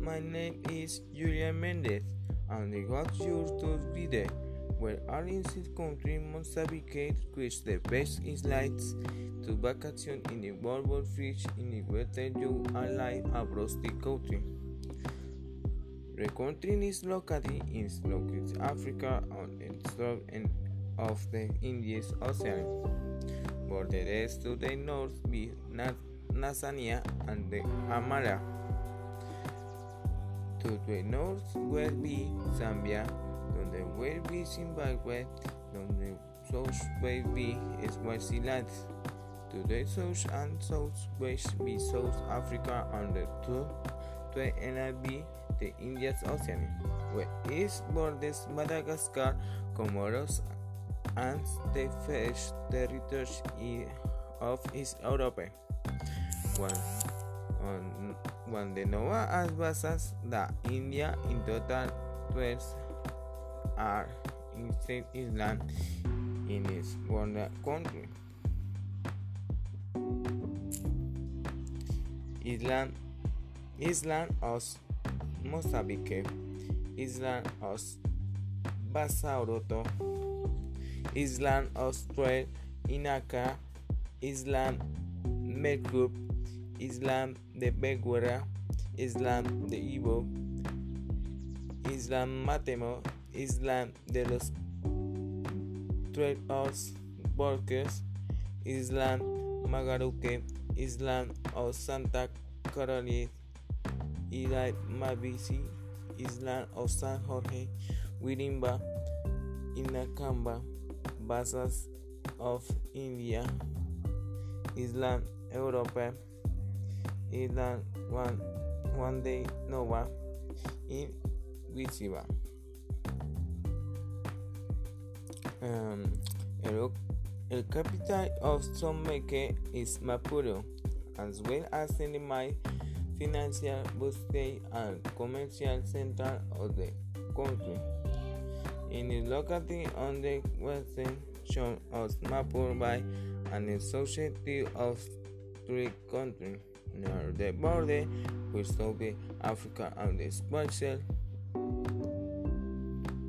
my name is Julia Mendez and I got your to video where are in this country Mozambique which the best insights to vacation in the world fish in the whether you are live across the country. The country is located in South Africa on the south end of the Indian Ocean. Borders to the north be Tanzania and the Amara. To the north will be Zambia, donde will be Zimbabwe, donde south will be Swaziland. To the south and South southwest be South Africa and the to the end be the Indian Ocean, where east borders Madagascar, Comoros, and the first territories of East Europe. One, de nuevas basas da India in total 12 are in state island in its border country. Island Island of Mozambique, Island of Basauroto, Island of Trail Inaka, Island Mercury, Island de Beguera, Island de Ivo, Island Matemo, Island de los Tres Borges, Island Magaruque, Island of Santa Carolina, Island Mavisi, Island of San Jorge, Wirimba, Inacamba, Basas of India, Island Europa, Island One, One Day Nova, in Wichiba. Um, el, el capital of Mozambique is Maputo, as well as the main financial, business, and commercial center of the country. It is located on the western shore of Maputo Bay and is associated of three countries near the border with South Africa and the special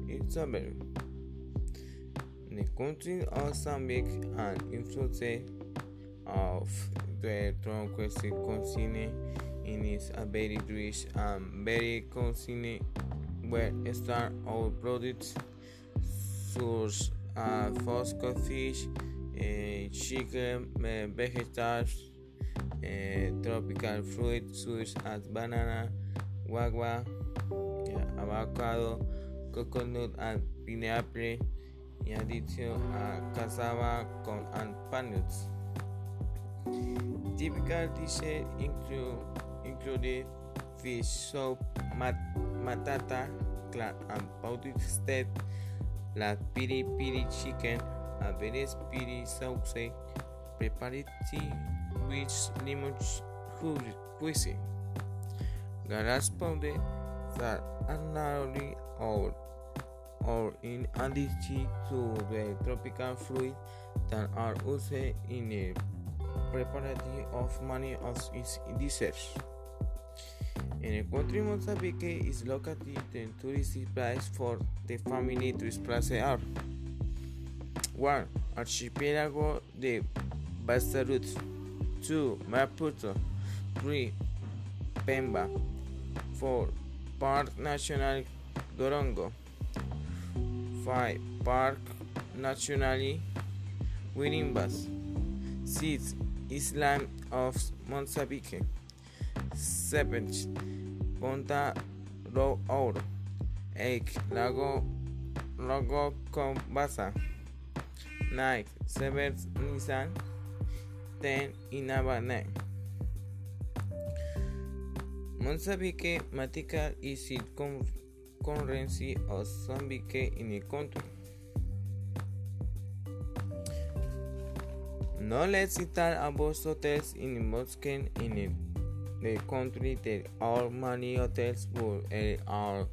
it's a very the country of Mozambique and influence of the Tranquility Continent in a very rich and very continent where start our products source uh, fosco fish, uh, chicken, uh, vegetables, uh, tropical fruit such as banana, guagua, uh, avocado, coconut, and pineapple, in addition uh, cassava, corn, and peanuts. Typical dishes include included fish soup, mat, matata, clam, and powdered steak, la piri piri chicken, a very piri sauce, prepared with lemon juice, garage powder that are narrowly or or in addition to the tropical fruit that are used in the preparation of many of its dishes. In the country Mozambique is located in tourist place for the family to explore. 1. Archipelago de Bastarut 2. Maputo 3. Pemba 4. Park National Dorongo 5. Park National Wirimbas 6. Island of Mozambique 7. Ponta do Ouro 8. Lago Lago Combasa 9. Sever Nissan 10. Inhambane Mozambique Metical is its currency of Mozambique in the country. No let's citar about hotels in Moscow in the country there are many hotels but are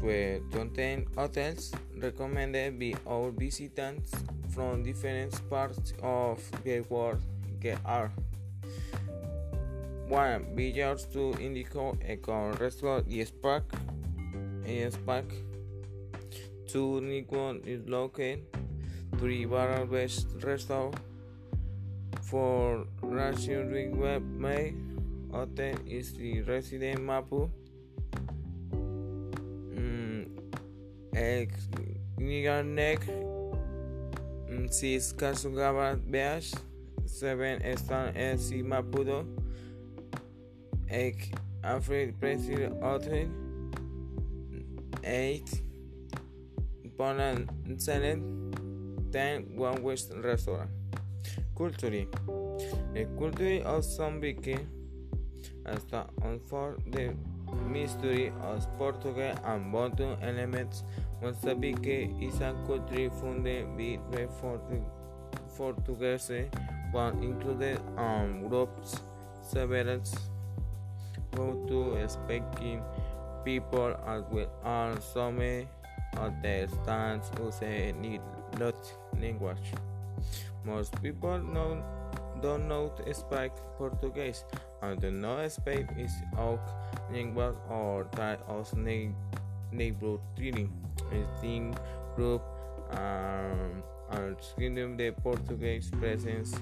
20 hotels recommended by our visitors from different parts of the world are One billiards to indico e con restaurant y spark e spark. Two Nikon is located. Three barrel best restaurant. For Russian ring web May. Hotel is the resident Mapu. Mm, ex Niganek. Mm, Sis Kasugaba Beach. Seven están en si eight Alfred President Hotel 8 Poland Senate 10 One West Restaurant. Culture. The culture of hasta on for the mystery of Portuguese and Bantu elements. Mozambique is a country founded by Portuguese one included um, groups several to speaking people as well as some of the stands use need not language. Most people know, don't know to speak Portuguese and do not speak is oak language or that of neighbor treating. I think group kingdom the Portuguese presence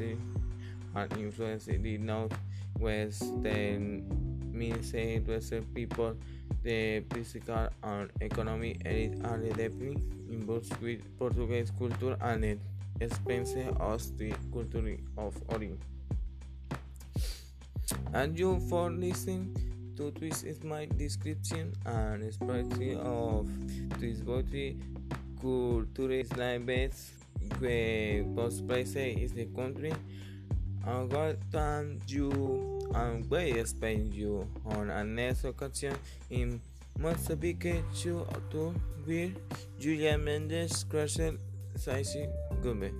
and influence the northwestern the Western people, the physical and economic elite are deeply involved with Portuguese culture and the expense of the culture of origin. And you for listening to this is my description and expression of this body culture Islam based where Eh, post place is the country and God thank you and we expect you on a next occasion in Mozambique to tour with Julia Mendes, Crystal Saisi Gumbe.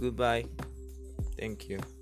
Goodbye. Thank you.